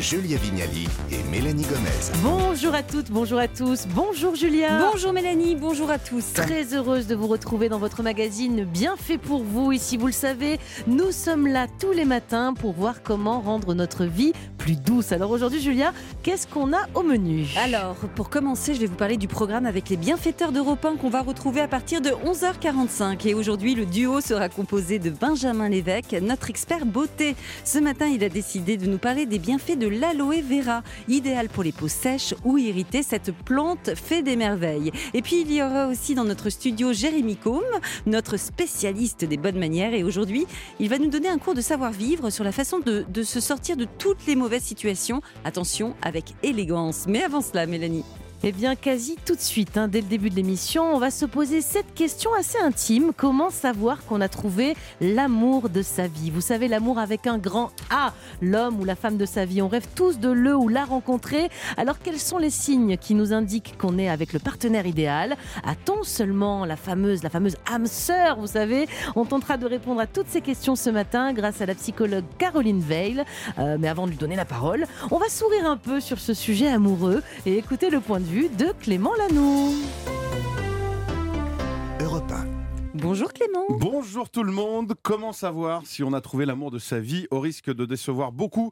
Julia Vignali et Mélanie Gomez. Bonjour à toutes, bonjour à tous, bonjour Julia. Bonjour Mélanie, bonjour à tous. Très heureuse de vous retrouver dans votre magazine Bien fait pour vous. Ici, vous le savez, nous sommes là tous les matins pour voir comment rendre notre vie plus douce. Alors aujourd'hui, Julia, qu'est-ce qu'on a au menu? Alors, pour commencer, je vais vous parler du programme avec les bienfaiteurs d'Europe 1 qu'on va retrouver à partir de 11h45. Et aujourd'hui, le duo sera composé de Benjamin Lévesque, notre expert beauté. Ce matin, il a décidé de nous parler des bienfaits de l'aloe vera, idéal pour les peaux sèches ou irritées. Cette plante fait des merveilles. Et puis, il y aura aussi dans notre studio Jérémy Combe, notre spécialiste des bonnes manières. Et aujourd'hui, il va nous donner un cours de savoir-vivre sur la façon de, de se sortir de toutes les mauvaises situations. Attention, avec élégance. Mais avant cela, Mélanie. Eh bien, quasi tout de suite, hein, dès le début de l'émission, on va se poser cette question assez intime. Comment savoir qu'on a trouvé l'amour de sa vie? Vous savez, l'amour avec un grand A, l'homme ou la femme de sa vie. On rêve tous de le ou la rencontrer. Alors, quels sont les signes qui nous indiquent qu'on est avec le partenaire idéal? A-t-on seulement la fameuse, la fameuse âme sœur Vous savez, on tentera de répondre à toutes ces questions ce matin grâce à la psychologue Caroline Veil. Euh, mais avant de lui donner la parole, on va sourire un peu sur ce sujet amoureux et écouter le point de vue de Clément Lanoux. Europe 1. Bonjour Clément. Bonjour tout le monde. Comment savoir si on a trouvé l'amour de sa vie au risque de décevoir beaucoup?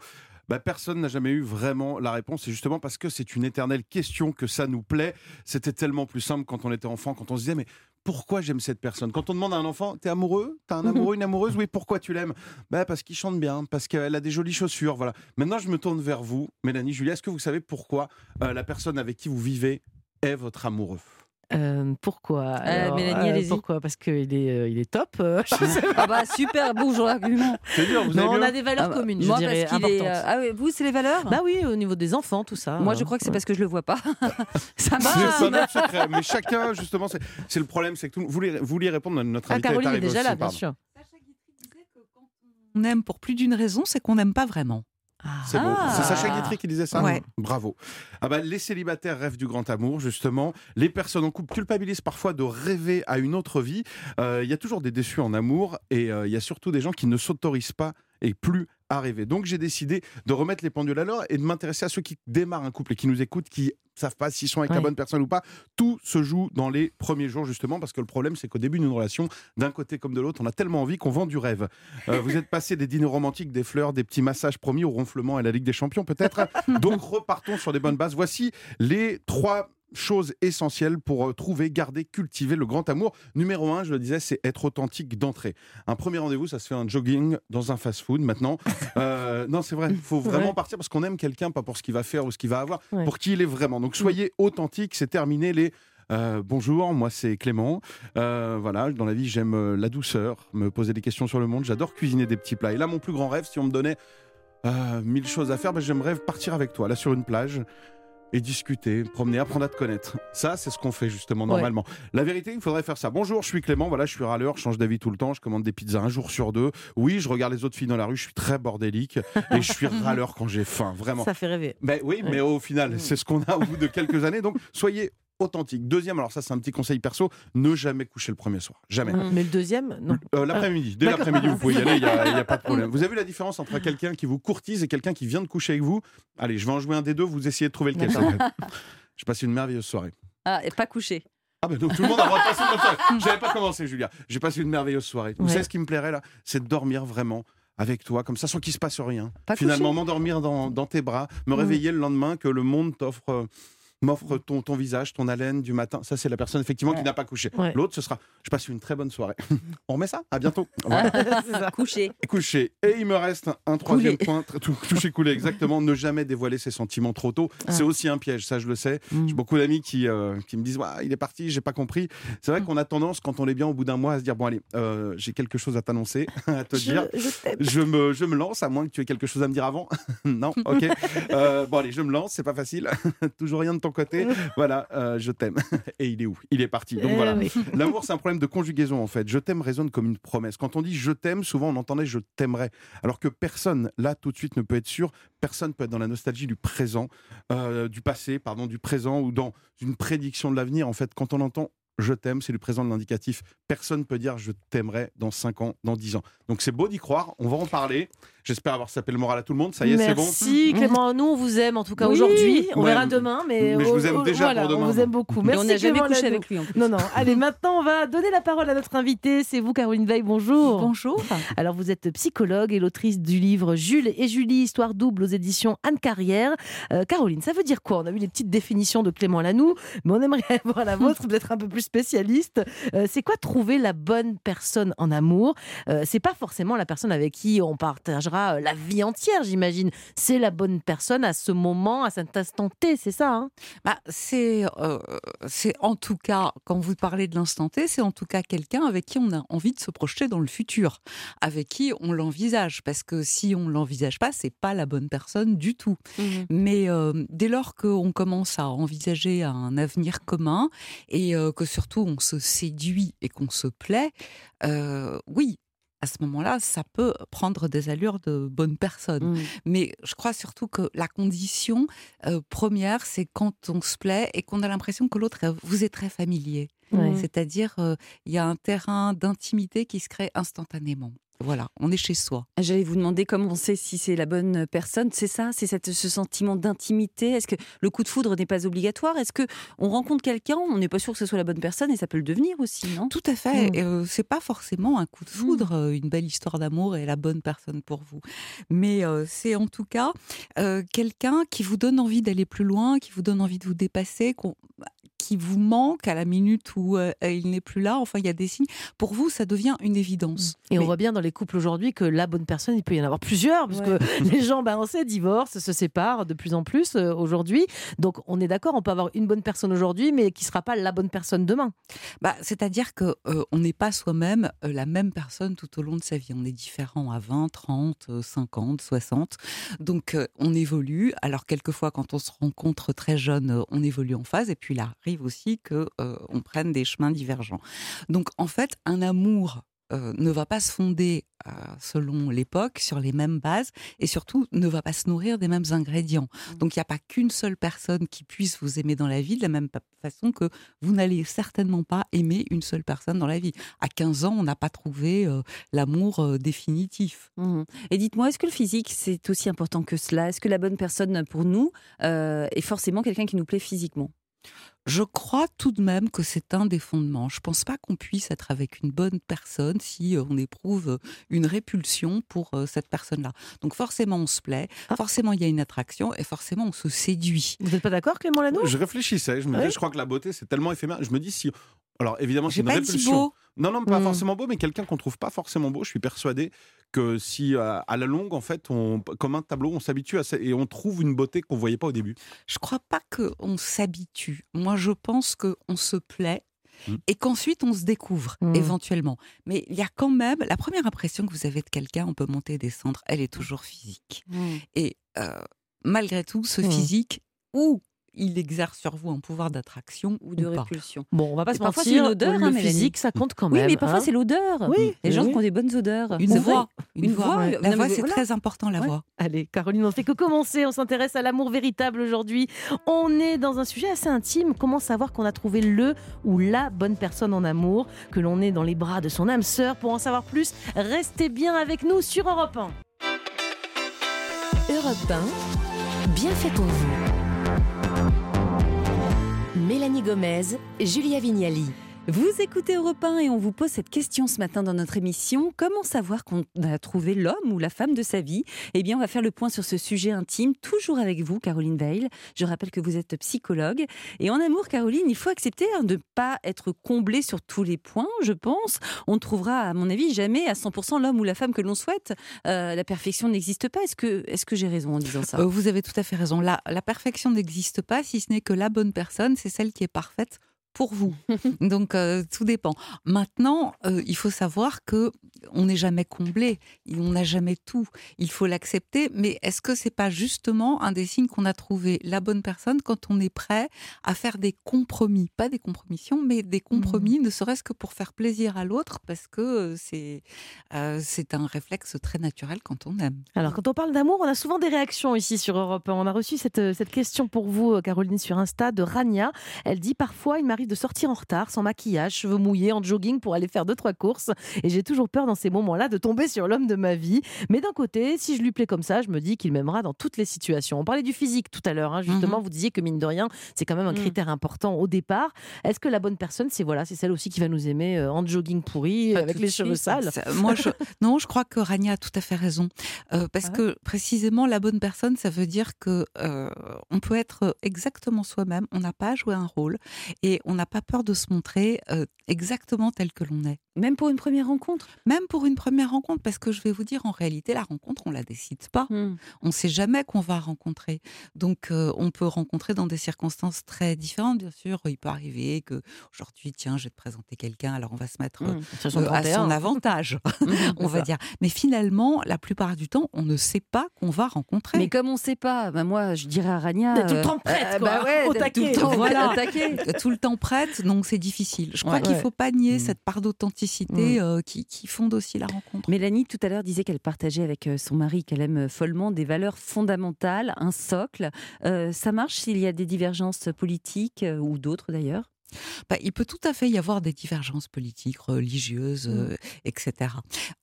Bah, personne n'a jamais eu vraiment la réponse, et justement parce que c'est une éternelle question que ça nous plaît. C'était tellement plus simple quand on était enfant, quand on se disait mais pourquoi j'aime cette personne? Quand on demande à un enfant, t'es amoureux? T'as un amoureux, une amoureuse? Oui, pourquoi tu l'aimes? Bah, Parce qu'il chante bien, parce qu'elle a des jolies chaussures, voilà. Maintenant, je me tourne vers vous, Mélanie, Julia, est-ce que vous savez pourquoi euh, la personne avec qui vous vivez est votre amoureux? Euh, pourquoi Alors, Mélanie, allez-y. Pourquoi? Parce qu'il est, euh, il est top. euh. Ah bah super, bonjour l'argument. C'est dur, vous non, avez on a des valeurs Ah bah, communes, je moi dirais, parce qu'il est. euh, ah oui, vous c'est les valeurs? Bah oui, au niveau des enfants, tout ça. Moi je crois que c'est Ouais. parce que je le vois pas. Ça marche. secret, mais chacun, justement, c'est c'est le problème, c'est que tout, vous, voulez, vous vouliez répondre à notre Ah, invité. est Caroline est arrivée déjà aussi, là, bien sûr. on aime pour plus d'une raison, c'est qu'on n'aime pas vraiment. C'est. Ah. C'est Sacha Guitry qui disait ça Ouais. Bravo. Ah bah, les célibataires rêvent du grand amour, justement. Les personnes en couple culpabilisent parfois de rêver à une autre vie. Euh, Il y a toujours des déçus en amour et euh, il y a surtout des gens qui ne s'autorisent pas et plus à rêver. Donc j'ai décidé de remettre les pendules à l'heure et de m'intéresser à ceux qui démarrent un couple et qui nous écoutent, qui savent pas s'ils sont avec la bonne personne ou pas. Tout se joue dans les premiers jours justement parce que le problème c'est qu'au début d'une relation, d'un côté comme de l'autre, on a tellement envie qu'on vend du rêve. Euh, vous êtes passé des dîners romantiques, des fleurs, des petits massages promis au ronflement et à la Ligue des Champions peut-être? Donc repartons sur des bonnes bases. Voici les trois choses essentielles pour euh, trouver, garder, cultiver le grand amour. Numéro un, je le disais, c'est être authentique d'entrée. Un premier rendez-vous, ça se fait un jogging dans un fast-food maintenant. Euh, non, c'est vrai, il faut vraiment Ouais. partir parce qu'on aime quelqu'un, pas pour ce qu'il va faire ou ce qu'il va avoir, Ouais. pour qui il est vraiment. Donc soyez authentique, c'est terminé les... euh, bonjour, moi c'est Clément. Euh, voilà, dans la vie j'aime la douceur, me poser des questions sur le monde. J'adore cuisiner des petits plats. Et là, mon plus grand rêve, si on me donnait mille choses à faire, ben, j'aimerais partir avec toi, là sur une plage, et discuter, promener, apprendre à te connaître. Ça, c'est ce qu'on fait justement Ouais. normalement. La vérité, il faudrait faire ça. Bonjour, je suis Clément, voilà, je suis râleur, je change d'avis tout le temps, je commande des pizzas un jour sur deux. Oui, je regarde les autres filles dans la rue, je suis très bordélique, et je suis râleur quand j'ai faim, vraiment. Ça fait rêver. Ben oui, Ouais. mais au final, Mm. c'est ce qu'on a au bout de quelques années. Donc, soyez authentique. Deuxième, alors ça, c'est un petit conseil perso, ne jamais coucher le premier soir. Jamais. Mais le deuxième, non. Euh, l'après-midi, dès l'après-midi, vous pouvez y aller, il n'y a, il y a pas de problème. Vous avez vu la différence entre quelqu'un qui vous courtise et quelqu'un qui vient de coucher avec vous Allez, je vais en jouer un des deux, vous essayez de trouver lequel. Je passe une merveilleuse soirée. Ah, et pas couché. Ah ben donc tout le monde a le droit de passer une bonne soirée. J'avais pas commencé, Julia. J'ai passé une merveilleuse soirée. Vous Ouais. savez ce qui me plairait là? C'est de dormir vraiment avec toi, comme ça, sans qu'il se passe rien. Pas Finalement, m'endormir dans, dans tes bras, me Mm. réveiller le lendemain, que le monde t'offre. M'offre ton, ton visage, ton haleine du matin. Ça, c'est la personne effectivement qui n'a pas couché. Ouais. L'autre, ce sera je passe une très bonne soirée. On remet ça? À bientôt. Voilà. Couché. couché. Et il me reste un troisième point, tr- tou- toucher coulé, exactement. Ne jamais dévoiler ses sentiments trop tôt. C'est aussi un piège, ça je le sais. Mm. J'ai beaucoup d'amis qui, euh, qui me disent il est parti, j'ai pas compris. C'est vrai qu'on a tendance, quand on est bien au bout d'un mois, à se dire bon allez, euh, j'ai quelque chose à t'annoncer, à te dire. Je me, je me lance, à moins que tu aies quelque chose à me dire avant. non, ok. Euh, bon, allez, je me lance, c'est pas facile. Toujours rien de ton côté. Voilà, euh, je t'aime. Et il est où? Il est parti. Donc Eh voilà. L'amour, c'est un problème de conjugaison en fait. Je t'aime résonne comme une promesse. Quand on dit je t'aime, souvent on entendait je t'aimerais. Alors que personne, là, tout de suite, ne peut être sûr. Personne peut être dans la nostalgie du présent, euh, du passé, pardon, du présent ou dans une prédiction de l'avenir. En fait, quand on entend je t'aime, c'est du présent de l'indicatif. Personne peut dire je t'aimerais dans 5 ans, dans 10 ans. Donc c'est beau d'y croire, on va en parler. J'espère avoir sapé le moral à tout le monde. Ça y est, c'est bon. Merci Clément. Nous, on vous aime en tout cas Oui. aujourd'hui. On Ouais, verra demain, mais, mais je vous aime déjà voilà, pour demain. On vous aime beaucoup. Et Merci on n'a jamais Clément couché avec lui en plus. Non, non. Allez, maintenant, on va donner la parole à notre invité. C'est vous, Caroline Veil. Bonjour. Bonjour. Alors, vous êtes psychologue et l'autrice du livre Jules et Julie, histoire double aux éditions Anne Carrière. Euh, Caroline, ça veut dire quoi? On a vu les petites définitions de Clément Lanoux, mais on aimerait avoir la vôtre, peut-être un peu plus spécialiste. Euh, c'est quoi trouver la bonne personne en amour? Euh, C'est pas forcément la personne avec qui on partagera euh, la vie entière, j'imagine. C'est la bonne personne à ce moment, à cet instant T, c'est ça hein? Bah, c'est, euh, c'est en tout cas, quand vous parlez de l'instant T, c'est en tout cas quelqu'un avec qui on a envie de se projeter dans le futur, avec qui on l'envisage. Parce que si on l'envisage pas, c'est pas la bonne personne du tout. Mais euh, dès lors qu'on commence à envisager un avenir commun et euh, que surtout on se séduit et qu'on se plaît, euh, oui. À ce moment-là, ça peut prendre des allures de bonne personne. Mm. Mais je crois surtout que la condition euh, première, c'est quand on se plaît et qu'on a l'impression que l'autre euh, vous est très familier. Ouais. C'est-à-dire, euh, il y a un terrain d'intimité qui se crée instantanément. Voilà, on est chez soi. J'allais vous demander comment on sait si c'est la bonne personne. C'est ça, c'est ce sentiment d'intimité? Est-ce que le coup de foudre n'est pas obligatoire? Est-ce que on rencontre quelqu'un, on n'est pas sûr que ce soit la bonne personne et ça peut le devenir aussi, non? Tout à fait. Mm. Et, euh, c'est pas forcément un coup de foudre, euh, une belle histoire d'amour et la bonne personne pour vous. Mais euh, c'est en tout cas euh, quelqu'un qui vous donne envie d'aller plus loin, qui vous donne envie de vous dépasser, qui vous manque à la minute où euh, il n'est plus là. Enfin, il y a des signes. Pour vous, ça devient une évidence. Et on voit bien dans les couples aujourd'hui que la bonne personne, il peut y en avoir plusieurs, parce que les gens, ben, on sait, divorcent, se séparent de plus en plus euh, aujourd'hui. Donc on est d'accord, on peut avoir une bonne personne aujourd'hui, mais qui ne sera pas la bonne personne demain. Bah, c'est-à-dire que euh, on n'est pas soi-même la même personne tout au long de sa vie. On est différent à 20, 30, euh, 50, 60. Donc on évolue. Alors quelquefois quand on se rencontre très jeune, on évolue en phase et puis il arrive aussi que euh, on prenne des chemins divergents. Donc en fait, un amour euh, ne va pas se fonder euh, selon l'époque sur les mêmes bases et surtout ne va pas se nourrir des mêmes ingrédients. Donc il n'y a pas qu'une seule personne qui puisse vous aimer dans la vie de la même façon que vous n'allez certainement pas aimer une seule personne dans la vie. À 15 ans, on n'a pas trouvé euh, l'amour définitif. Mhm. Et dites-moi, est-ce que le physique, c'est aussi important que cela? Est-ce que la bonne personne pour nous est forcément quelqu'un qui nous plaît physiquement? Je crois tout de même que c'est un des fondements. Je pense pas qu'on puisse être avec une bonne personne si euh, on éprouve euh, une répulsion pour euh, cette personne-là. Donc forcément on se plaît, Ah. forcément il y a une attraction et forcément on se séduit. Vous n'êtes pas d'accord, Clément Lanoux Je réfléchissais, je me je crois que la beauté, c'est tellement éphémère. Je me dis si. Alors évidemment, c'est une pas dit répulsion. beau. Non, non, pas Mm. forcément beau, mais quelqu'un qu'on trouve pas forcément beau. Je suis persuadé que si euh, à la longue, en fait, on, comme un tableau, on s'habitue à ça et on trouve une beauté qu'on voyait pas au début. Je crois pas qu'on s'habitue. Moi, je pense qu'on se plaît Mm. et qu'ensuite on se découvre Mm. éventuellement. Mais il y a quand même la première impression que vous avez de quelqu'un, on peut monter et descendre, elle est toujours physique. Et euh, malgré tout, ce physique, ou il exerce sur vous un pouvoir d'attraction Ou de ou pas. répulsion Bon, on va pas Et se parfois, mentir, c'est une odeur, hein, physique, ça compte quand Oui, même. mais parfois hein. c'est l'odeur. Oui, Les gens oui. qui ont des bonnes odeurs. Une voix, Une une voix, voix. ouais. La voix, c'est voilà. très important, la Ouais. voix. Allez, Caroline, on ne fait que commencer. On s'intéresse à l'amour véritable aujourd'hui. On est dans un sujet assez intime. Comment savoir qu'on a trouvé le ou la bonne personne en amour Que l'on est dans les bras de son âme sœur? Pour en savoir plus, restez bien avec nous sur Europe 1. Europe 1, bien fait pour vous. Mélanie Gomez, Julia Vignali. Vous écoutez Europe 1 et on vous pose cette question ce matin dans notre émission. Comment savoir qu'on a trouvé l'homme ou la femme de sa vie? Eh bien, on va faire le point sur ce sujet intime, toujours avec vous, Caroline Veil. Je rappelle que vous êtes psychologue. Et en amour, Caroline, il faut accepter hein, de ne pas être comblé sur tous les points, je pense. On ne trouvera, à mon avis, jamais à 100% l'homme ou la femme que l'on souhaite. Euh, la perfection n'existe pas. Est-ce que, est que j'ai raison en disant ça? Euh, vous avez tout à fait raison. La, la perfection n'existe pas, si ce n'est que la bonne personne, c'est celle qui est parfaite pour vous. Donc euh, tout dépend. Maintenant, euh, il faut savoir que on n'est jamais comblé, on n'a jamais tout. Il faut l'accepter. Mais est-ce que c'est pas justement un des signes qu'on a trouvé la bonne personne quand on est prêt à faire des compromis, pas des compromissions, mais des compromis, ne serait-ce que pour faire plaisir à l'autre, parce que euh, c'est euh, c'est un réflexe très naturel quand on aime. Alors, quand on parle d'amour, on a souvent des réactions ici sur Europe 1. On a reçu cette, cette question pour vous, Caroline, sur Insta de Rania. Elle dit Parfois, il m'arrive m'arrive de sortir en retard, sans maquillage, cheveux mouillés, en jogging pour aller faire deux trois courses. Et j'ai toujours peur dans ces moments-là de tomber sur l'homme de ma vie. Mais d'un côté, si je lui plais comme ça, je me dis qu'il m'aimera dans toutes les situations. On parlait du physique tout à l'heure. hein, justement, vous disiez que mine de rien, c'est quand même un Mhm. critère important au départ. Est-ce que la bonne personne, c'est voilà, c'est celle aussi qui va nous aimer euh, en jogging pourri, Pas avec les cheveux sales? Moi, je, non, je crois que Rania a tout à fait raison. Euh, parce Ah ouais? que précisément, la bonne personne, ça veut dire que euh, on peut être exactement soi-même, on n'a pas à jouer un rôle et on n'a pas peur de se montrer euh, exactement tel que l'on est. Même pour une première rencontre? Même pour une première rencontre, parce que je vais vous dire, en réalité, la rencontre, on la décide pas. Hmm. On ne sait jamais qu'on va rencontrer. Donc, euh, on peut rencontrer dans des circonstances très différentes, bien sûr. Il peut arriver que aujourd'hui, tiens, je vais te présenter quelqu'un, alors on va se mettre Mmh, son euh, à 31. son avantage, on va ça. dire. Mais finalement, la plupart du temps, on ne sait pas qu'on va rencontrer. Mais comme on sait pas, bah moi je dirais à Rania. D'être tout le temps prête, euh, quoi, bah ouais, au d'être tout le taquet. temps Voilà. au taquet. Tout le temps prête, donc c'est difficile. Je crois Ouais. qu'il ne Ouais. faut pas nier cette part d'authenticité euh, qui, qui fonde aussi la rencontre. Mélanie, tout à l'heure, disait qu'elle partageait avec euh, son mari, qu'elle aime follement, des valeurs fondamentales, un socle. Euh, ça marche s'il y a des divergences politiques euh, ou d'autres d'ailleurs? Bah, il peut tout à fait y avoir des divergences politiques, religieuses, Mm. euh, etc.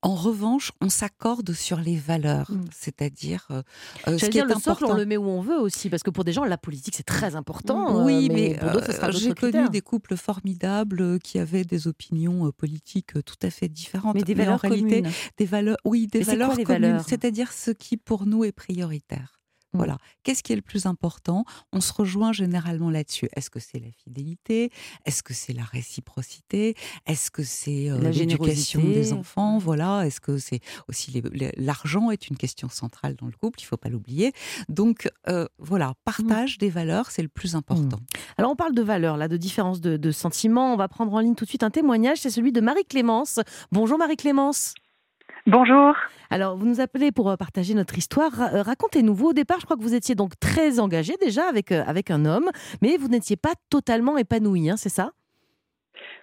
En revanche, on s'accorde sur les valeurs, Mm. c'est-à-dire euh, euh, ce qui dire est le socle, on important. le met où on veut aussi, parce que pour des gens, la politique c'est très important. euh, Oui, mais, j'ai connu des couples formidables qui avaient des opinions politiques tout à fait différentes. Mais des valeurs réalité, communes. des valeurs, oui, des Mais valeurs quoi communes, c'est-à-dire ce qui pour nous est prioritaire. Voilà. Qu'est-ce qui est le plus important? On se rejoint généralement là-dessus. Est-ce que c'est la fidélité? Est-ce que c'est la réciprocité? Est-ce que c'est euh, l'éducation des enfants? Voilà. Est-ce que c'est aussi l'argent est une question centrale dans le couple Il faut pas l'oublier. Donc euh, voilà, partage des valeurs, c'est le plus important. Alors on parle de valeurs, là, de différence de, de sentiments. On va prendre en ligne tout de suite un témoignage, c'est celui de Marie-Clémence. Bonjour Marie-Clémence. Bonjour. Alors vous nous appelez pour euh, partager notre histoire. Euh, Racontez-nous, vous au départ, je crois que vous étiez donc très engagée déjà avec, euh, avec un homme, mais vous n'étiez pas totalement épanouie, hein, c'est ça?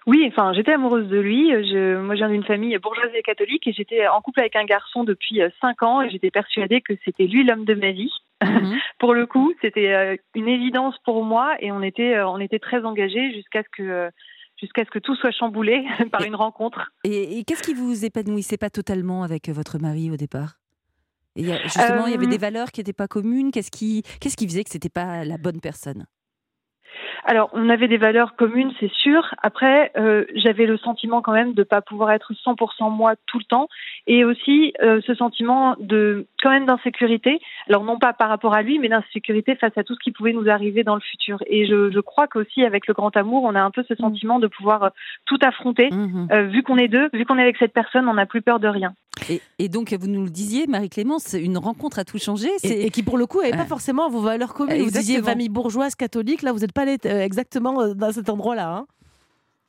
Oui, enfin, j'étais amoureuse de lui. Je, moi, je viens d'une famille bourgeoise et catholique et j'étais en couple avec un garçon depuis euh, cinq ans et j'étais persuadée que c'était lui l'homme de ma vie. Mhm. Pour le coup, c'était une évidence pour moi et on était, on était très engagés jusqu'à ce que, jusqu'à ce que tout soit chamboulé par une rencontre. Et, et qu'est-ce qui vous épanouissait pas totalement avec euh, votre mari au départ? Et Justement, il y avait Euh, des valeurs qui n'étaient pas communes. Qu'est-ce qui, qu'est-ce qui faisait que c'était pas la bonne personne? Alors, on avait des valeurs communes, c'est sûr. Après, euh, j'avais le sentiment quand même de pas pouvoir être 100% moi tout le temps, et aussi euh, ce sentiment de quand même d'insécurité. Alors non pas par rapport à lui, mais d'insécurité face à tout ce qui pouvait nous arriver dans le futur. Et je, je crois qu'aussi avec le grand amour, on a un peu ce sentiment de pouvoir euh, tout affronter. Euh, vu qu'on est deux, vu qu'on est avec cette personne, on n'a plus peur de rien. Et, et donc, vous nous le disiez, Marie-Clémence, une rencontre a tout changé. et, qui pour le coup n'avait pas forcément vos valeurs communes. Vous disiez famille bourgeoise, catholique, là vous n'êtes pas allé euh, exactement euh, dans cet endroit-là. hein.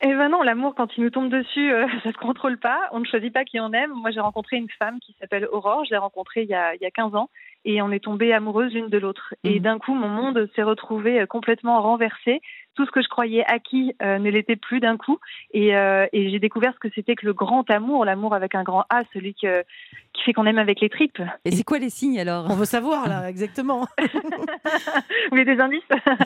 Eh ben non, l'amour, quand il nous tombe dessus, euh, ça se contrôle pas. On ne choisit pas qui on aime. Moi, j'ai rencontré une femme qui s'appelle Aurore. Je l'ai rencontrée il y, a, il y a 15 ans. Et on est tombées amoureuses l'une de l'autre. Et Mhm. d'un coup, mon monde s'est retrouvé euh, complètement renversé. Tout ce que je croyais acquis euh, ne l'était plus d'un coup. Et, euh, et j'ai découvert ce que c'était que le grand amour, l'amour avec un grand A, celui qui, qui fait qu'on aime avec les tripes. Et c'est quoi les signes alors? On veut savoir là exactement. Vous voulez des indices?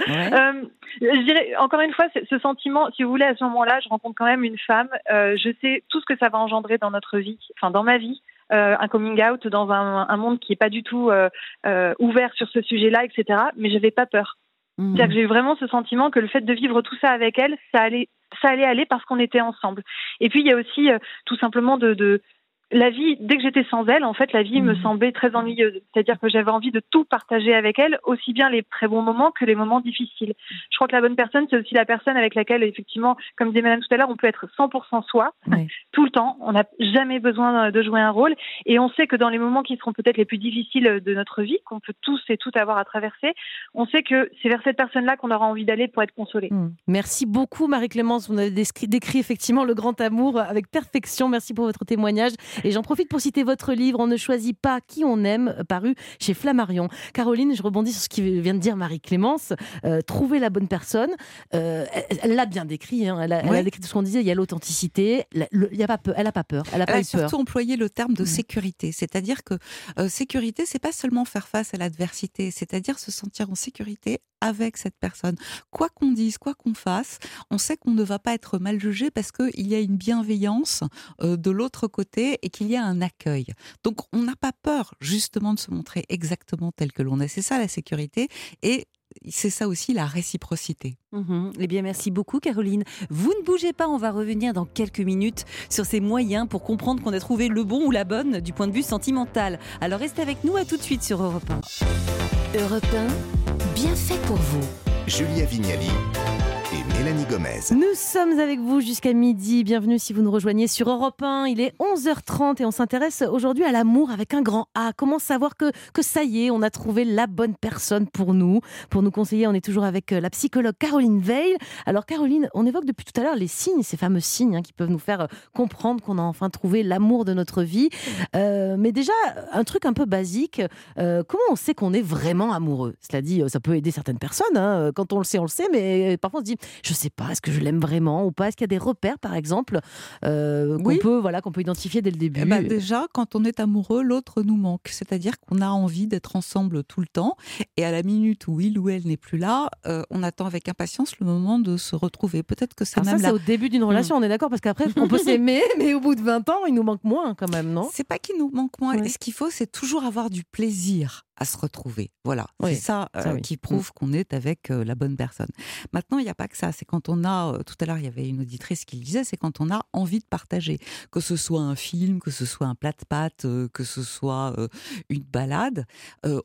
Ouais. Euh, je dirais encore une fois, ce sentiment, si vous voulez, à ce moment-là, je rencontre quand même une femme. euh, je sais tout ce que ça va engendrer dans notre vie, enfin dans ma vie. Euh, un coming out dans un, un monde qui est pas du tout euh, euh, ouvert sur ce sujet-là, etc. Mais j'avais pas peur. Mhm. C'est-à-dire que j'ai eu vraiment ce sentiment que le fait de vivre tout ça avec elle, ça allait, ça allait aller parce qu'on était ensemble. Et puis il y a aussi euh, tout simplement de, de la vie. Dès que j'étais sans elle, en fait, la vie me Mhm. semblait très ennuyeuse. C'est-à-dire que j'avais envie de tout partager avec elle, aussi bien les très bons moments que les moments difficiles. Je crois que la bonne personne, c'est aussi la personne avec laquelle, effectivement, comme disait Madame tout à l'heure, on peut être 100% soi tout le temps. On n'a jamais besoin de jouer un rôle. Et on sait que dans les moments qui seront peut-être les plus difficiles de notre vie, qu'on peut tous et toutes avoir à traverser, on sait que c'est vers cette personne-là qu'on aura envie d'aller pour être consolé. Hmm. Merci beaucoup Marie-Clémence. Vous avez décrit effectivement le grand amour avec perfection. Merci pour votre témoignage. Et j'en profite pour citer votre livre On ne choisit pas qui on aime, paru chez Flammarion. Caroline, je rebondis sur ce qui vient de dire Marie-Clémence. Euh, trouver la bonne personne, euh, elle l'a bien décrit. Hein. Elle, a, elle, a, décrit tout ce qu'on disait. Il y a l'authenticité. Pas peur. Elle n'a pas peur. Elle a pas a eu surtout peur. employé le terme de Mm. sécurité. C'est-à-dire que euh, sécurité, c'est pas seulement faire face à l'adversité, c'est-à-dire se sentir en sécurité avec cette personne. Quoi qu'on dise, quoi qu'on fasse, on sait qu'on ne va pas être mal jugé parce qu'il y a une bienveillance euh, de l'autre côté et qu'il y a un accueil. Donc on n'a pas peur justement de se montrer exactement tel que l'on est. C'est ça la sécurité et c'est ça aussi la réciprocité. Mhm. Eh bien, merci beaucoup, Caroline. Vous ne bougez pas, on va revenir dans quelques minutes sur ces moyens pour comprendre qu'on a trouvé le bon ou la bonne du point de vue sentimental. Alors restez avec nous, à tout de suite sur Europe 1. Europe 1, bien fait pour vous. Julia Vignali Nous sommes avec vous jusqu'à midi. Bienvenue si vous nous rejoignez sur Europe 1. Il est 11h30 et on s'intéresse aujourd'hui à l'amour avec un grand A. Comment savoir que, que ça y est, on a trouvé la bonne personne pour nous? Pour nous conseiller, on est toujours avec euh, la psychologue Caroline Veil. Alors Caroline, on évoque depuis tout à l'heure les signes, ces fameux signes hein, qui peuvent nous faire euh, comprendre qu'on a enfin trouvé l'amour de notre vie. Euh, mais déjà, un truc un peu basique, comment on sait qu'on est vraiment amoureux? Cela dit, ça peut aider certaines personnes. hein. Quand on le sait, on le sait, mais parfois on se dit, je sais pas, est-ce que je l'aime vraiment ou pas? Est-ce qu'il y a des repères, par exemple, euh, qu'on Oui. peut, voilà, qu'on peut identifier dès le début? Eh ben, déjà, quand on est amoureux, l'autre nous manque. C'est-à-dire qu'on a envie d'être ensemble tout le temps. Et à la minute où il ou elle n'est plus là, euh, on attend avec impatience le moment de se retrouver. Peut-être que c'est ça, même c'est la- au début d'une relation, on est d'accord Parce qu'après, on peut s'aimer, mais au bout de 20 ans, il nous manque moins quand même, non? C'est pas qu'il nous manque moins. Ouais. Et ce qu'il faut, c'est toujours avoir du plaisir à se retrouver. Voilà, Oui, c'est ça, ça, euh, oui. qui prouve qu'on est avec euh, la bonne personne. Maintenant, il n'y a pas que ça. C'est quand on a, euh, tout à l'heure, il y avait une auditrice qui le disait, c'est quand on a envie de partager. Que ce soit un film, que ce soit un plat de pâtes, que ce soit une balade,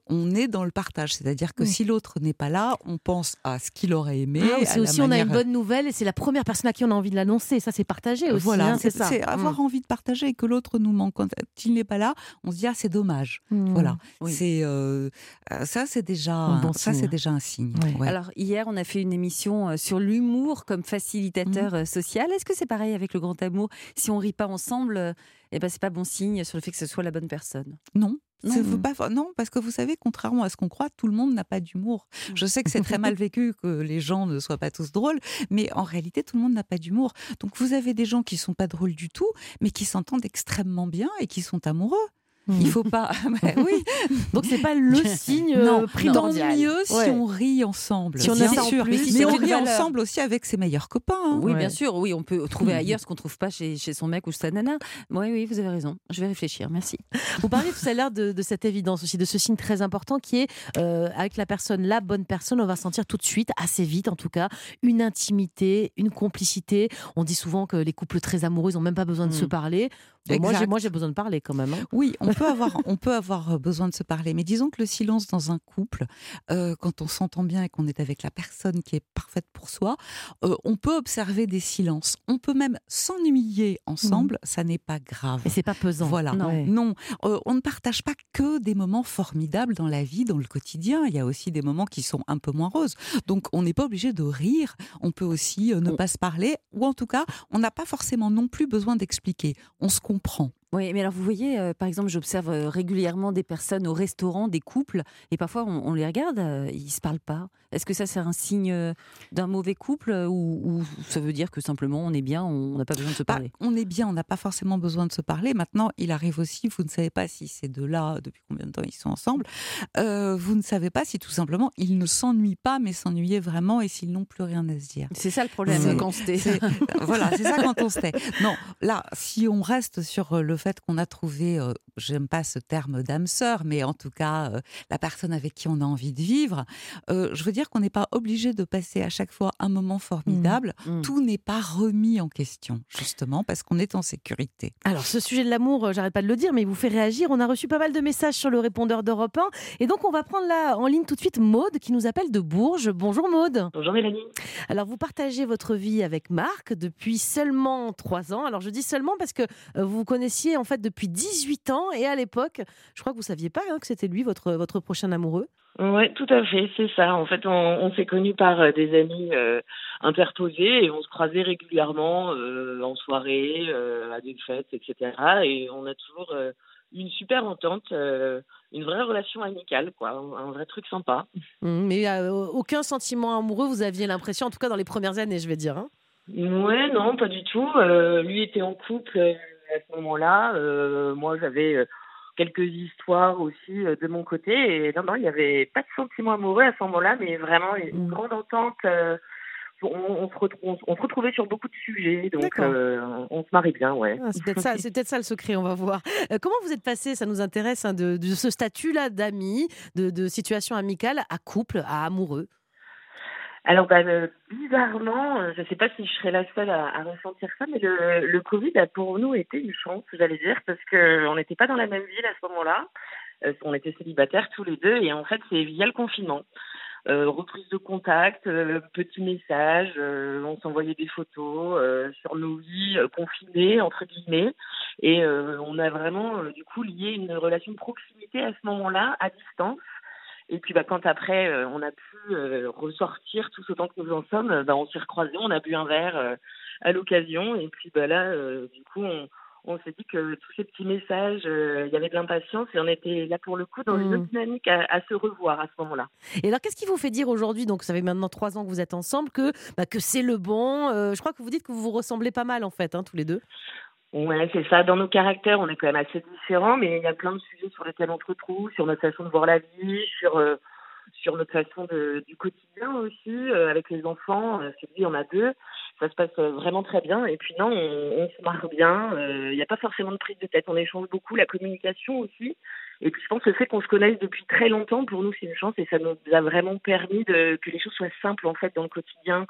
on est dans le partage. C'est-à-dire que Oui. si l'autre n'est pas là, on pense à ce qu'il aurait aimé. Ah, c'est aussi, on a une bonne nouvelle et c'est la première personne à qui on a envie de l'annoncer. Ça, c'est partagé aussi. Voilà, hein, c'est ça. c'est avoir envie de partager et que l'autre nous manque. Quand il n'est pas là, on se dit ah c'est dommage. Mm. Voilà, c'est euh, euh, ça, c'est déjà Un bon ça, signe. c'est déjà un signe. Ouais. Ouais. Alors hier, on a fait une émission euh, sur l'humour comme facilitateur euh, social. Est-ce que c'est pareil avec le grand amour? Si on rit pas ensemble, eh ben c'est pas bon signe sur le fait que ce soit la bonne personne. non. Non. pas- non, parce que vous savez, contrairement à ce qu'on croit, tout le monde n'a pas d'humour. Je sais que c'est très mal vécu que les gens ne soient pas tous drôles, mais en réalité, tout le monde n'a pas d'humour. Donc vous avez des gens qui sont pas drôles du tout, mais qui s'entendent extrêmement bien et qui sont amoureux. Il faut pas. Bah oui. Donc, c'est pas le signe euh, Non, tant primordial. mieux si Ouais. on rit ensemble. Si on a bien sûr. plus, mais c'est on rit valeur. ensemble aussi avec ses meilleurs copains. hein. Oui, Ouais. bien sûr. Oui, on peut trouver ailleurs ce qu'on trouve pas chez, chez son mec ou sa nana. Oui, oui, vous avez raison. Je vais réfléchir. Merci. Vous parliez tout à l'heure de, de cette évidence aussi, de ce signe très important qui est euh, avec la personne, la bonne personne, on va sentir tout de suite, assez vite en tout cas, une intimité, une complicité. On dit souvent que les couples très amoureux, ils n'ont même pas besoin de se parler. Bon, moi, j'ai, Exact. moi, j'ai besoin de parler quand même. hein. Oui, on peut avoir, on peut avoir euh, besoin de se parler, mais disons que le silence dans un couple, euh, quand on s'entend bien et qu'on est avec la personne qui est parfaite pour soi, euh, on peut observer des silences. On peut même s'ennuyer ensemble, ça n'est pas grave. Et c'est pas pesant. Voilà. Non. Ouais. Non, euh, on ne partage pas que des moments formidables dans la vie, dans le quotidien. Il y a aussi des moments qui sont un peu moins roses. Donc, on n'est pas obligé de rire. On peut aussi ne On- pas se parler, ou en tout cas, on n'a pas forcément non plus besoin d'expliquer. On se comprend. Oui, mais alors vous voyez, euh, par exemple, j'observe euh, régulièrement des personnes au restaurant, des couples, et parfois on, on les regarde, euh, ils se parlent pas. Est-ce que ça c'est un signe d'un mauvais couple ou, ou ça veut dire que simplement on est bien, on n'a pas besoin de se Bah, parler? on est bien, on n'a pas forcément besoin de se parler. Maintenant, il arrive aussi, vous ne savez pas si ces deux-là, depuis combien de temps ils sont ensemble, euh, vous ne savez pas si tout simplement ils ne s'ennuient pas, mais s'ennuyaient vraiment et s'ils n'ont plus rien à se dire. C'est ça le problème C'est- quand c'était. C'est- voilà, c'est ça quand on se tait. Non, là, si on reste sur le fait qu'on a trouvé, euh, j'aime pas ce terme d'âme sœur, mais en tout cas, euh, la personne avec qui on a envie de vivre, euh, je veux dire qu'on n'est pas obligé de passer à chaque fois un moment formidable. Mm. Tout n'est pas remis en question, justement, parce qu'on est en sécurité. Alors, ce sujet de l'amour, j'arrête pas de le dire, mais il vous fait réagir. On a reçu pas mal de messages sur le répondeur d'Europe 1. Et donc, on va prendre là en ligne tout de suite Maude qui nous appelle de Bourges. Bonjour Maude. Bonjour Mélanie. Alors, vous partagez votre vie avec Marc depuis seulement trois ans. Alors, je dis seulement parce que vous vous connaissiez en fait depuis 18 ans et à l'époque, je crois que vous saviez pas hein, que c'était lui votre, votre prochain amoureux? Oui, tout à fait, c'est ça. En fait, on, on s'est connus par euh, des amis euh, interposés et on se croisait régulièrement euh, en soirée, euh, à des fêtes, etc. Et on a toujours une super entente, une vraie relation amicale, quoi, un, vrai truc sympa. Mmh, Mais aucun sentiment amoureux, vous aviez l'impression, en tout cas dans les premières années, je vais dire. hein? Ouais, non, pas du tout. Euh, lui était en couple à ce moment-là. Euh, moi, j'avais euh, quelques histoires aussi euh, de mon côté. Et non, non, il n'y avait pas de sentiment amoureux à ce moment-là, mais vraiment une Mm. grande entente. euh, on, on, se retrou- on, on se retrouvait sur beaucoup de sujets, donc euh, on se marie bien, ouais. Ah, c'est peut-être ça, peut-être ça le secret, on va voir. Euh, comment vous êtes passé, ça nous intéresse, hein, de, de ce statut-là d'ami, de, de situation amicale à couple, à amoureux? Alors, bah, euh, bizarrement, euh, je ne sais pas si je serais la seule à, à ressentir ça, mais le, le Covid a pour nous été une chance, j'allais dire, parce que on n'était pas dans la même ville à ce moment-là. Euh, on était célibataires tous les deux, et en fait, c'est via le confinement. Euh, reprise de contact, euh, petits messages, euh, on s'envoyait des photos euh, sur nos vies euh, confinées entre guillemets, et euh, on a vraiment euh, du coup lié une relation de proximité à ce moment-là, à distance. Et puis bah, quand après euh, on a pu euh, ressortir tous autant que nous en sommes, bah, on s'est recroisés, on a bu un verre euh, à l'occasion, et puis bah là euh, du coup on, on s'est dit que tous ces petits messages, il y avait de l'impatience et on était là pour le coup dans une Mm. autre dynamique à, à se revoir à ce moment-là. Et alors, qu'est-ce qui vous fait dire aujourd'hui, donc ça fait maintenant trois ans que vous êtes ensemble, que, bah, que c'est le bon Je crois que vous dites que vous vous ressemblez pas mal, en fait, hein, tous les deux. Ouais, c'est ça. Dans nos caractères, on est quand même assez différents, mais il y a plein de sujets sur lesquels on se retrouve, sur notre façon de voir la vie, sur euh, sur notre façon de, du quotidien aussi, euh, avec les enfants. Euh, Sylvie, on a deux. Ça se passe euh, vraiment très bien. Et puis non, on, on se marre bien. Euh, Il n'y a pas forcément de prise de tête. On échange beaucoup, la communication aussi. Et puis je pense que le fait qu'on se connaisse depuis très longtemps, pour nous, c'est une chance et ça nous a vraiment permis de, que les choses soient simples en fait dans le quotidien.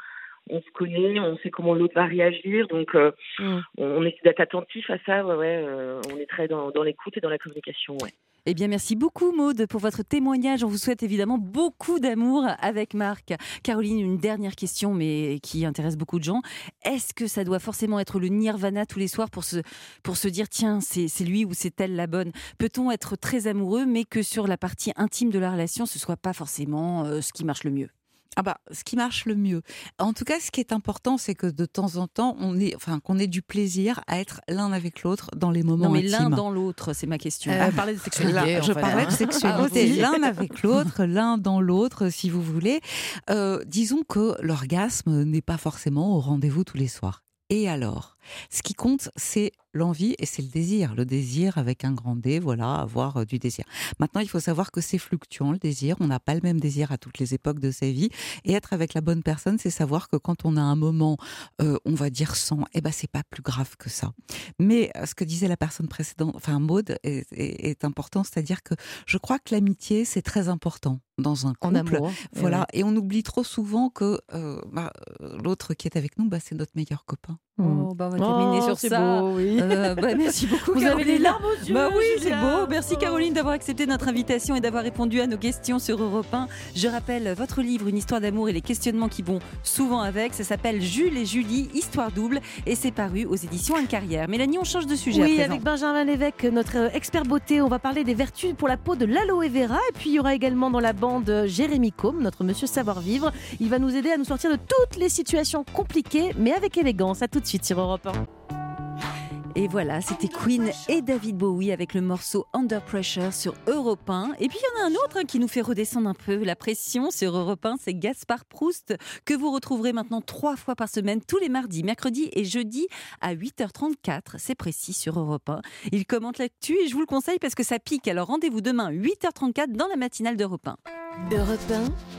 On se connaît, on sait comment l'autre va réagir, donc euh, Mm. on, essaie d'être attentif à ça. Ouais, ouais, euh, on est très dans, dans l'écoute et dans la communication. Ouais. Eh bien, merci beaucoup, Maude, pour votre témoignage. On vous souhaite évidemment beaucoup d'amour avec Marc. Caroline, une dernière question, mais qui intéresse beaucoup de gens. Est-ce que ça doit forcément être le nirvana tous les soirs pour se, pour se dire, tiens, c'est c'est lui ou c'est elle la bonne? Peut-on être très amoureux, mais que sur la partie intime de la relation, ce soit pas forcément euh, ce qui marche le mieux? Ah bah, ce qui marche le mieux. En tout cas, ce qui est important, c'est que de temps en temps, on ait, enfin, qu'on ait du plaisir à être l'un avec l'autre dans les moments Non, mais l'un dans l'autre, c'est ma question. Euh, parler de sexualité. Je fait, parlais hein. de sexualité, l'un avec l'autre, l'un dans l'autre, si vous voulez. Euh, disons que l'orgasme n'est pas forcément au rendez-vous tous les soirs. Et alors? Ce qui compte, c'est l'envie et c'est le désir. Le désir avec un grand D, voilà, avoir euh, du désir. Maintenant, il faut savoir que c'est fluctuant, le désir. On n'a pas le même désir à toutes les époques de sa vie. Et être avec la bonne personne, c'est savoir que quand on a un moment, euh, on va dire sans, eh ben, c'est pas plus grave que ça. Mais euh, ce que disait la personne précédente, enfin Maude, est, est- est important, c'est-à-dire que je crois que l'amitié, c'est très important dans un En couple. amour. eh Voilà, et on oublie trop souvent que euh, bah, l'autre qui est avec nous, bah, c'est notre meilleur copain. Oh, bah, on va terminer Oh, sur ça. beau, oui. Euh, bah, merci beaucoup. Vous avez les larmes aux yeux. Bah oui, c'est beau. Merci Oh. Caroline d'avoir accepté notre invitation et d'avoir répondu à nos questions sur Europe 1. Je rappelle votre livre Une histoire d'amour et les questionnements qui vont souvent avec. Ça s'appelle Jules et Julie, histoire double et c'est paru aux éditions Une Carrière. Mélanie, on change de sujet Oui, avec Benjamin Lévesque, notre euh, expert beauté, on va parler des vertus pour la peau de l'aloe vera. Et puis il y aura également dans la bande euh, Jérémy Combe, notre monsieur savoir-vivre. Il va nous aider à nous sortir de toutes les situations compliquées, mais avec élégance. À tout de suite sur Europe 1. Et voilà, c'était Queen et David Bowie avec le morceau Under Pressure sur Europe 1. Et puis il y en a un autre hein, qui nous fait redescendre un peu la pression sur Europe 1, c'est Gaspard Proust, que vous retrouverez maintenant trois fois par semaine, tous les mardis, mercredis et jeudis à 8h34. C'est précis sur Europe 1. Il commente l'actu et je vous le conseille parce que ça pique. Alors rendez-vous demain 8h34 dans la matinale d'Europe 1. Europe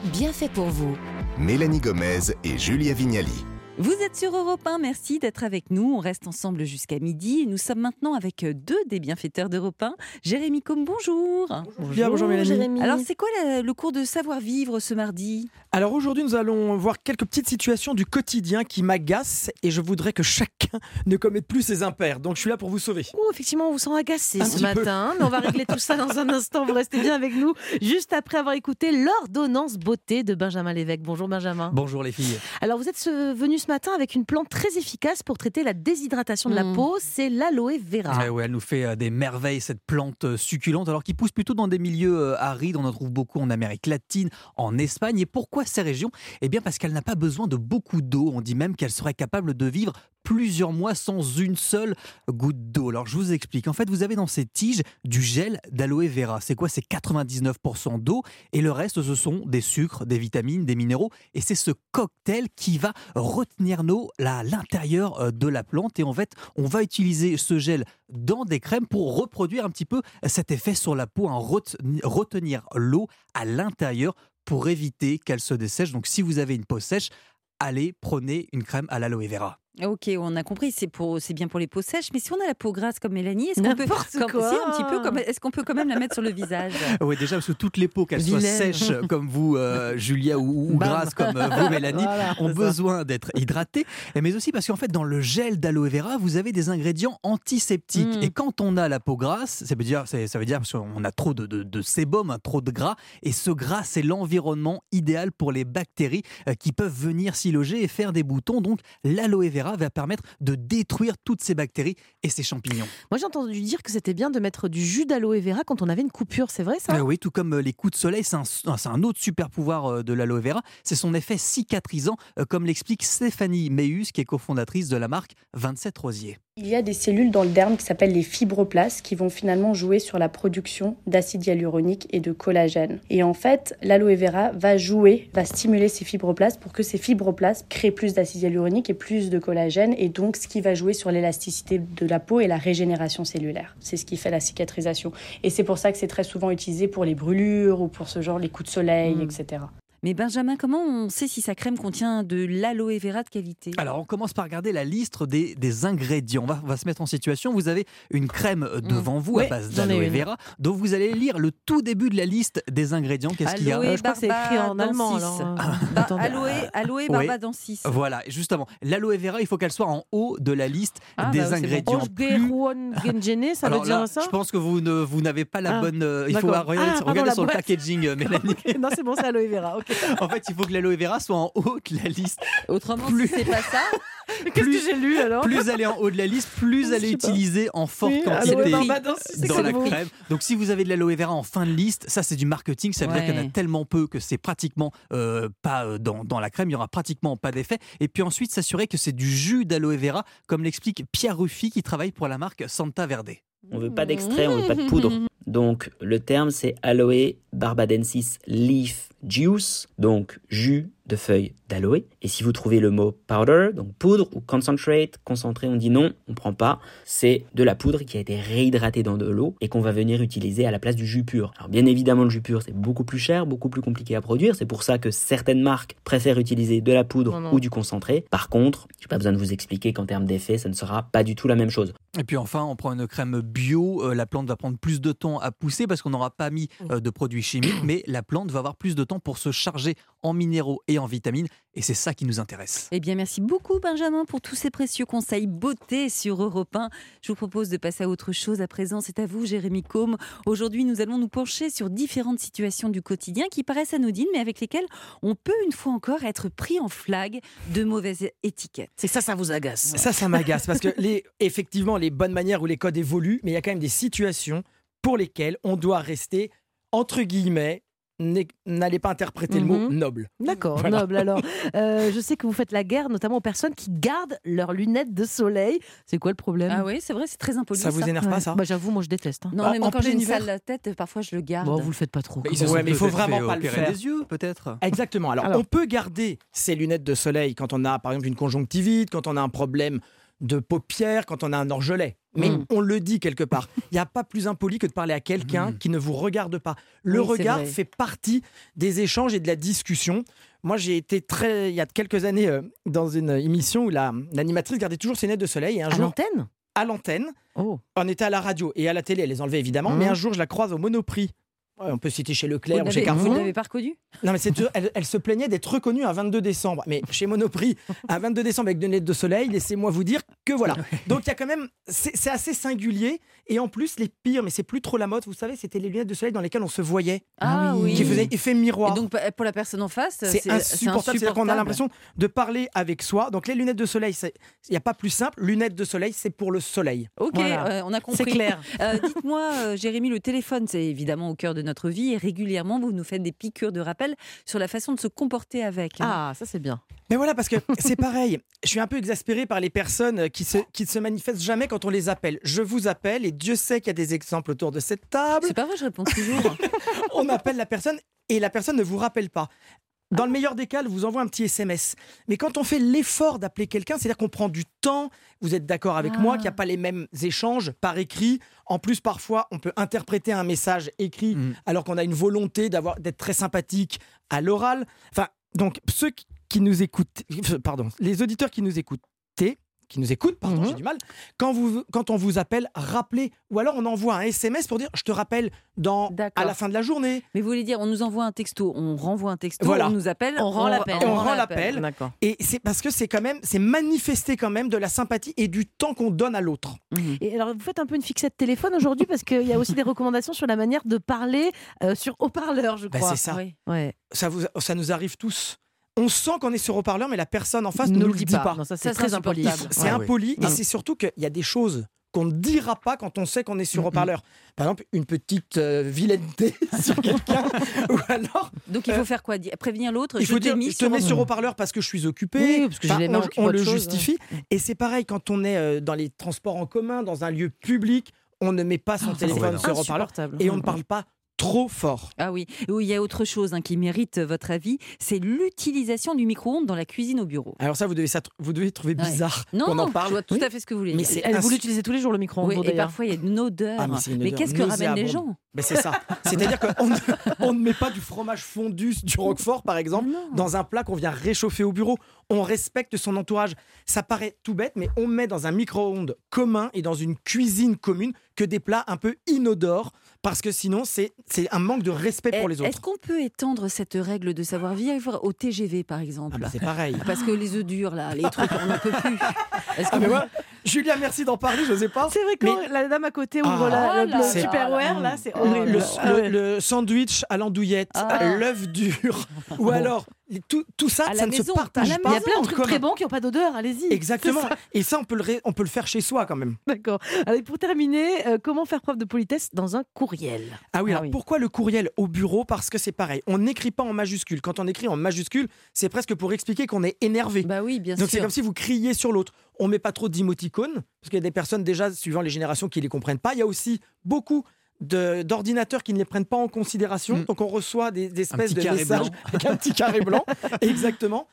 1, bien fait pour vous. Mélanie Gomez et Julia Vignali. Vous êtes sur Europe 1, merci d'être avec nous. On reste ensemble jusqu'à midi. Et nous sommes maintenant avec deux des bienfaiteurs d'Europe 1. Jérémy Combe, bonjour. Bien, bonjour Mélanie. Jérémy. Alors, c'est quoi la- le cours de savoir-vivre ce mardi? Alors aujourd'hui, nous allons voir quelques petites situations du quotidien qui m'agacent et je voudrais que chacun ne commette plus ses impairs. Donc je suis là pour vous sauver. Oh, effectivement, on vous sent agacé Un ce peu. matin, mais on va régler tout ça dans un instant. Vous restez bien avec nous, juste après avoir écouté l'ordonnance beauté de Benjamin Lévesque. Bonjour Benjamin. Bonjour les filles. Alors, vous êtes ce- venu ce matin avec une plante très efficace pour traiter la déshydratation de la Mm. peau, c'est l'aloe vera. Ouais, elle nous fait euh, des merveilles, cette plante euh, succulente, alors qui pousse plutôt dans des milieux euh, arides. On en trouve beaucoup en Amérique latine, en Espagne. Et pourquoi ces régions? Eh bien, parce qu'elle n'a pas besoin de beaucoup d'eau. On dit même qu'elle serait capable de vivre plusieurs mois sans une seule goutte d'eau. Alors, je vous explique. En fait, vous avez dans ces tiges du gel d'aloe vera. C'est quoi? C'est 99% d'eau et le reste, ce sont des sucres, des vitamines, des minéraux. Et c'est ce cocktail qui va retenir l'eau à l'intérieur euh, de la plante. Et en fait, on va utiliser ce gel dans des crèmes pour reproduire un petit peu cet effet sur la peau, hein, retenir l'eau à l'intérieur pour éviter qu'elle se dessèche. Donc, si vous avez une peau sèche, allez, prenez une crème à l'aloe vera. Ok, on a compris, c'est pour, c'est bien pour les peaux sèches. Mais si on a la peau grasse comme Mélanie, est-ce qu'on peut, comme- quoi. si, un petit peu, comme, est-ce qu'on peut quand même la mettre sur le visage? Oui, déjà, parce que toutes les peaux, qu'elles soient sèches comme vous, euh, Julia, ou, grasses comme euh, vous, Mélanie, Voilà, ont ça. besoin d'être hydratées. Mais aussi parce qu'en fait, dans le gel d'aloe vera, vous avez des ingrédients antiseptiques. Mm. Et quand on a la peau grasse, ça veut dire, ça veut dire parce qu'on a trop de, de, de sébum, hein, trop de gras. Et ce gras, c'est l'environnement idéal pour les bactéries euh, qui peuvent venir s'y loger et faire des boutons. Donc, l'aloe vera va permettre de détruire toutes ces bactéries et ces champignons. Moi, j'ai entendu dire que c'était bien de mettre du jus d'aloe vera quand on avait une coupure. C'est vrai ça? Euh, oui, tout comme euh, les coups de soleil, c'est un, autre super pouvoir euh, de l'aloe vera. C'est son effet cicatrisant, comme l'explique Stéphanie Meus, qui est cofondatrice de la marque 27 Rosiers. Il y a des cellules dans le derme qui s'appellent les fibroblastes qui vont finalement jouer sur la production d'acide hyaluronique et de collagène. Et en fait, l'aloe vera va jouer, va stimuler ces fibroblastes pour que ces fibroblastes créent plus d'acide hyaluronique et plus de collagène et donc ce qui va jouer sur l'élasticité de la peau et la régénération cellulaire. C'est ce qui fait la cicatrisation. Et c'est pour ça que c'est très souvent utilisé pour les brûlures ou pour ce genre les coups de soleil, Mm. etc. Mais Benjamin, comment on sait si sa crème contient de l'aloe vera de qualité? Alors, on commence par regarder la liste des, des ingrédients. On va, on va se mettre en situation. Vous avez une crème euh, devant vous à base d'aloe vera. Donc, vous allez lire le tout début de la liste des ingrédients. Qu'est-ce qu'il y a? Aloe Euh, je crois que c'est écrit en allemand. alors, euh, Bah, aloe, aloe Oui. barbadensis. Voilà, justement. L'aloe vera, il faut qu'elle soit en haut de la liste Ah, des bah oui, bon. ingrédients. Plus ça Alors veut dire là, ça? je pense que vous ne vous n'avez pas la Ah, bonne. euh, il faut regarder, Ah, pardon, regarder sur le boîte. packaging, euh, Mélanie. Non, c'est bon, c'est aloe vera. ok. En fait, il faut que l'aloe vera soit en haut de la liste. Autrement, Plus- si c'est pas ça, Qu'est-ce Plus- que j'ai lu alors Plus elle est en haut de la liste, plus elle est utilisée en forte Oui, quantité dans la crème. Donc si vous avez de l'aloe vera en fin de liste, ça c'est du marketing. Ça veut dire qu'il y en a tellement peu que c'est pratiquement euh, pas euh, dans, dans la crème. Il y aura pratiquement pas d'effet. Et puis ensuite, s'assurer que c'est du jus d'aloe vera, comme l'explique Pierre Ruffi qui travaille pour la marque Santa Verde. On veut pas d'extrait, on veut pas de poudre. Donc le terme c'est Aloe barbadensis leaf juice, donc jus de feuilles d'aloe. Et si vous trouvez le mot powder, donc poudre ou concentrate, concentré, on dit non, on prend pas. C'est de la poudre qui a été réhydratée dans de l'eau et qu'on va venir utiliser à la place du jus pur. Alors bien évidemment le jus pur c'est beaucoup plus cher, beaucoup plus compliqué à produire. C'est pour ça que certaines marques préfèrent utiliser de la poudre Non, non. ou du concentré. Par contre, j'ai pas besoin de vous expliquer qu'en termes d'effet, ça ne sera pas du tout la même chose. Et puis enfin, on prend une crème bio. Euh, la plante va prendre plus de temps à pousser parce qu'on n'aura pas mis euh, de produits chimiques, mais la plante va avoir plus de temps pour se charger en minéraux et en vitamines. Et c'est ça qui nous intéresse. Eh bien, merci beaucoup, Benjamin, pour tous ces précieux conseils beauté sur Europe 1. Je vous propose de passer à autre chose à présent. C'est à vous, Jérémy Combe. Aujourd'hui, nous allons nous pencher sur différentes situations du quotidien qui paraissent anodines, mais avec lesquelles on peut, une fois encore, être pris en flag de mauvaise étiquette. C'est ça, ça vous agace. Ça, ça m'agace parce que les, effectivement, les bonnes manières ou les codes évoluent, mais il y a quand même des situations pour lesquelles on doit rester, entre guillemets, n'allez pas interpréter le mot Mhm. noble. D'accord, Voilà. noble. Alors, Euh, je sais que vous faites la guerre, notamment aux personnes qui gardent leurs lunettes de soleil. C'est quoi le problème? Ah oui, c'est vrai, c'est très impoli. Ça vous énerve pas, ça? Bah, J'avoue, moi je déteste. hein. Non, Bah, mais moi, en quand j'ai une sale la tête, parfois je le garde. Bon, vous le faites pas trop. Ils se Ouais, mais il faut vraiment pas le faire. des yeux, peut-être. Exactement. Alors, Alors. on peut garder ses lunettes de soleil quand on a, par exemple, une conjonctivite, quand on a un problème de paupières, quand on a un orgelet. Mais Mm. on le dit quelque part. Il n'y a pas plus impoli que de parler à quelqu'un Mm. qui ne vous regarde pas. Le Oui, regard fait partie des échanges et de la discussion. Moi, j'ai été très, il y a quelques années, euh, dans une émission où la- l'animatrice gardait toujours ses lunettes de soleil. Et un À jour, l'antenne? À l'antenne, Oh. on était à la radio et à la télé, elle les enlevait évidemment, Mhm. mais un jour, je la croise au Monoprix Ouais, on peut citer chez Leclerc ou chez n'avez vous Carrefour. n'avez pas reconnu? Non, mais c'est elle, elle se plaignait d'être reconnue un 22 décembre. Mais chez Monoprix, un 22 décembre avec des lunettes de soleil, laissez-moi vous dire que voilà. Donc il y a quand même, c'est assez singulier. Et en plus, les pires, mais c'est plus trop la mode, vous savez, c'était les lunettes de soleil dans lesquelles on se voyait, Ah oui. qui faisaient effet miroir. Et donc pour la personne en face, C'est insupportable, c'est-à-dire qu'on a l'impression de parler avec soi. Donc les lunettes de soleil, c'est- il n'y a pas plus simple. Lunettes de soleil, c'est pour le soleil. Ok, Voilà. euh, on a compris. C'est clair. Euh, Dites-moi, euh, Jérémy, le téléphone, c'est évidemment au cœur de notre vie et régulièrement, vous nous faites des piqûres de rappel sur la façon de se comporter avec. hein. Ah, ça c'est bien. Mais voilà, parce que c'est pareil. Je suis un peu exaspéré par les personnes qui se, qui se manifestent jamais quand on les appelle. Je vous appelle et Dieu sait qu'il y a des exemples autour de cette table. C'est pas vrai, je réponds toujours. on appelle la personne et la personne ne vous rappelle pas. Dans le meilleur des cas, elle vous envoie un petit SMS. Mais quand on fait l'effort d'appeler quelqu'un, c'est-à-dire qu'on prend du temps, vous êtes d'accord avec moi qu'il n'y a pas les mêmes échanges par écrit. En plus, parfois, on peut interpréter un message écrit alors qu'on a une volonté d'avoir d'être très sympathique à l'oral. Enfin, donc ceux qui- qui nous écoutent, pardon, les auditeurs qui nous écoutent, qui nous écoutent, pardon, j'ai du mal. Quand, vous, quand on vous appelle, rappelez, ou alors on envoie un SMS pour dire je te rappelle dans, à la fin de la journée. Mais vous voulez dire, on nous envoie un texto, on renvoie un texto, Voilà. on nous appelle, On rend l'appel. on On rend l'appel. Et c'est parce que c'est quand même, c'est manifester quand même de la sympathie et du temps qu'on donne à l'autre. Et alors, vous faites un peu une fixette téléphone aujourd'hui parce qu'il y a aussi des recommandations sur la manière de parler euh, sur haut-parleur, je Ben, crois. c'est ça. Ouais. Ça, vous, ça nous arrive tous. On sent qu'on est sur haut-parleur, mais la personne en face Ne le nous dit le dit pas. pas. Non, ça, c'est très impoli. C'est Ouais, oui. impoli et c'est surtout qu'il y a des choses qu'on ne dira pas quand on sait qu'on est sur haut-parleur. Par exemple, une petite euh, vilaineté sur quelqu'un. ou alors. Donc il faut faire quoi? Prévenir l'autre? Il je faut t'ai dire, mis je te mets sur haut-parleur parce que je suis occupé. Oui, parce que j'ai Enfin, les mains on, on le chose, justifie. Et c'est pareil quand on est euh, dans les transports en commun, dans un lieu public, on ne met pas son Ah, téléphone sur haut-parleur et on ne Mm. parle pas trop fort. Ah oui, oui, il y a autre chose hein, qui mérite votre avis, c'est l'utilisation du micro-ondes dans la cuisine au bureau. Alors ça, vous devez, ça, vous devez trouver Ouais. bizarre Non, qu'on en je parle. vois tout Oui. à fait ce que vous voulez Mais Elle, vous l'utilisez tous les jours le micro-ondes, Oui, et parfois il y a une odeur. Ah, mais qu'est-ce que ramènent les gens Mais c'est ça. C'est-à-dire qu'on ne, on ne met pas du fromage fondu, du roquefort par exemple, dans un plat qu'on vient réchauffer au bureau. On respecte son entourage. Ça paraît tout bête, mais on met dans un micro-ondes commun et dans une cuisine commune que des plats un peu inodores, parce que sinon c'est un manque de respect pour les Eh, Est-ce autres. qu'on peut étendre cette règle de savoir-vivre au TGV par exemple? Ah bah, c'est pareil. Parce que les œufs durs là, les trucs, on n'en peut plus. Est-ce Ah, mais moi, Julia, merci d'en parler, je sais pas. C'est vrai que la dame à côté ouvre Ah. la-. Superware, là, c'est Le, horrible. le- Ah le- sandwich à l'andouillette, Ah. l'œuf dur, ou alors tout, tout ça, À ça ne se partage pas. Il y a plein de trucs commun. très bons qui n'ont pas d'odeur, allez-y. Exactement. Ça. Et ça, on peut, le, ré- on peut le faire chez soi quand même. D'accord. Pour terminer, euh, comment faire preuve de politesse dans un courriel? Ah oui, Ah alors oui. pourquoi le courriel au bureau? Parce que c'est pareil. On n'écrit pas en majuscule. Quand on écrit en majuscule, c'est presque pour expliquer qu'on est énervé. Bah oui, bien Donc c'est comme si vous criez sur l'autre. On met pas trop d'émoticônes, parce qu'il y a des personnes déjà, suivant les générations, qui les comprennent pas. Il y a aussi beaucoup d'ordinateurs qui ne les prennent pas en considération. Mm. Donc on reçoit des, des espèces de messages blanc. avec un petit carré blanc. Exactement.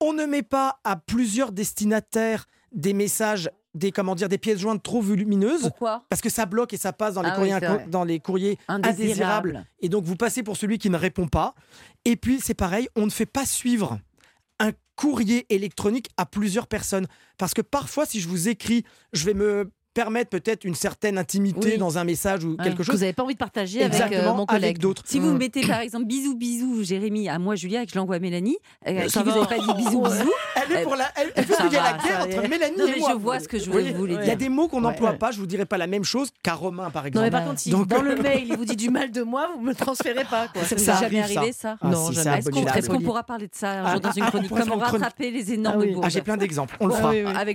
On ne met pas à plusieurs destinataires des messages, des comment dire, des pièces jointes trop volumineuses. Pourquoi? Parce que ça bloque et ça passe dans les, Ah courriers, oui, dans les courriers Indésirables. indésirables. Et donc vous passez pour celui qui ne répond pas. Et puis c'est pareil, on ne fait pas suivre courrier électronique à plusieurs personnes. Parce que parfois, si je vous écris, je vais me permettre peut-être une certaine intimité Oui. dans un message ou Ouais, quelque que chose. vous n'avez pas envie de partager avec euh, mon avec collègue. d'autres. Si vous me Mm. mettez par exemple bisous bisous Jérémy à moi Julia et que je l'envoie à Mélanie, euh, qui vous n'avez pas dit bisous bisous, Elle est pour la, elle, elle veut Ça qu'il y ait la guerre entre Mélanie Non, et mais moi. je vois ce que je Vous voulais Il y a dire. des mots qu'on n'emploie ouais. pas. Je vous dirais pas la même chose qu'à Romain, par Non, exemple. mais par contre, si Donc- dans le mail, il vous dit du mal de moi, vous me le transférez pas. Quoi. ça vous est jamais arrivé ça. ça Ah, Non, si, jamais. Est-ce qu'on pourra parler de ça un Ah, dans une ah, on chronique Comment rattraper les énormes Ah bourdes j'ai plein d'exemples. On le fera.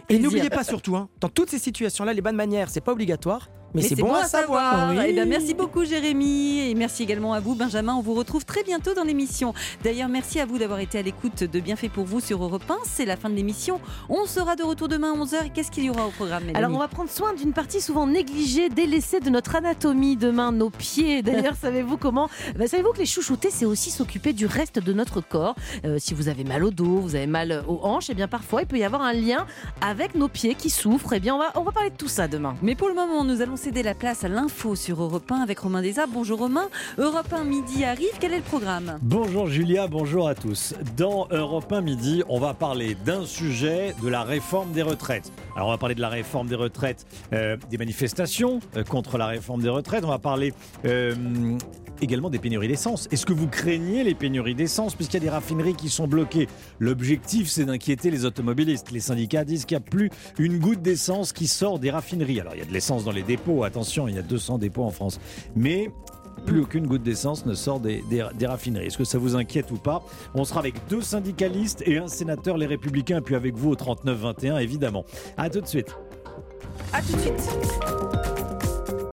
Et n'oubliez pas surtout, hein, dans toutes ces situations-là, les bonnes manières, c'est pas obligatoire, mais, Mais c'est bon, à savoir. Eh ben, merci beaucoup Jérémy et merci également à vous Benjamin. On vous retrouve très bientôt dans l'émission. D'ailleurs, merci à vous d'avoir été à l'écoute de Bienfait pour vous sur Europe 1. C'est la fin de l'émission. On sera de retour demain à 11h. Qu'est-ce qu'il y aura au programme Mélanie? Alors, on va prendre soin d'une partie souvent négligée, délaissée de notre anatomie demain, nos pieds. D'ailleurs, savez-vous comment? Ben, Savez-vous que les chouchouter, c'est aussi s'occuper du reste de notre corps Euh, Si vous avez mal au dos, vous avez mal aux hanches, et bien parfois, il peut y avoir un lien avec nos pieds qui souffrent. Et bien, on va, on va parler de tout ça demain. Mais pour le moment, nous allons céder la place à l'info sur Europe 1 avec Romain Desa. Bonjour Romain. Europe 1 midi arrive. Quel est le programme Bonjour Julia, bonjour à tous. Dans Europe 1 midi, on va parler d'un sujet de la réforme des retraites. Alors on va parler de la réforme des retraites, euh, des manifestations euh, contre la réforme des retraites. On va parler euh, également des pénuries d'essence. Est-ce que vous craignez les pénuries d'essence puisqu'il y a des raffineries qui sont bloquées? L'objectif, c'est d'inquiéter les automobilistes. Les syndicats disent qu'il n'y a plus une goutte d'essence qui sort des raffineries. Alors il y a de l'essence dans les dépôts, attention, il y a 200 dépôts en France. Mais plus aucune goutte d'essence ne sort des, des- raffineries. Est-ce que ça vous inquiète ou pas? On sera avec deux syndicalistes et un sénateur, les Républicains, et puis avec vous au 39-21, évidemment. À tout de suite. À tout de suite.